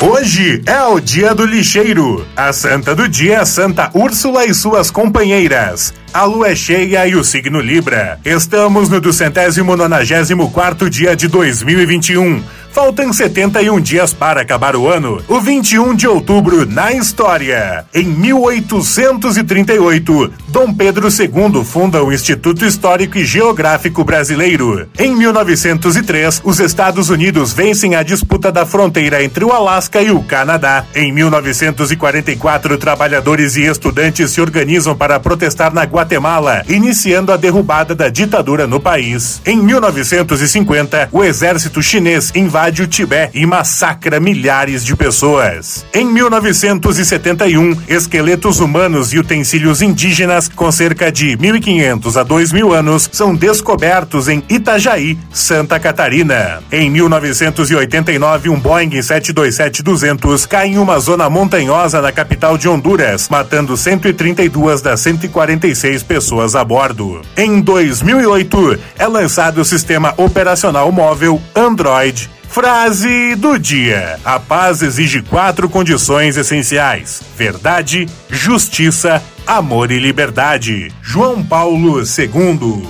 Hoje é o dia do lixeiro. A santa do dia é Santa Úrsula e suas companheiras. A lua é cheia e o signo Libra. Estamos no duzentésimo nonagésimo quarto dia de 2021. Faltam 71 dias para acabar o ano. O 21 de outubro na história. Em 1838, Dom Pedro II funda o Instituto Histórico e Geográfico Brasileiro. Em 1903, os Estados Unidos vencem a disputa da fronteira entre o Alasca e o Canadá. Em 1944, trabalhadores e estudantes se organizam para protestar na Guatemala, iniciando a derrubada da ditadura no país. Em 1950, o exército chinês invade o Tibete e massacra milhares de pessoas. Em 1971, esqueletos humanos e utensílios indígenas com cerca de 1.500 a 2.000 anos são descobertos em Itajaí, Santa Catarina. Em 1989, um Boeing 727-200 cai em uma zona montanhosa na capital de Honduras, matando 132 das 146 pessoas a bordo. Em 2008, é lançado o sistema operacional móvel Android Frase do dia: A paz exige quatro condições essenciais: verdade, justiça, amor e liberdade. João Paulo II.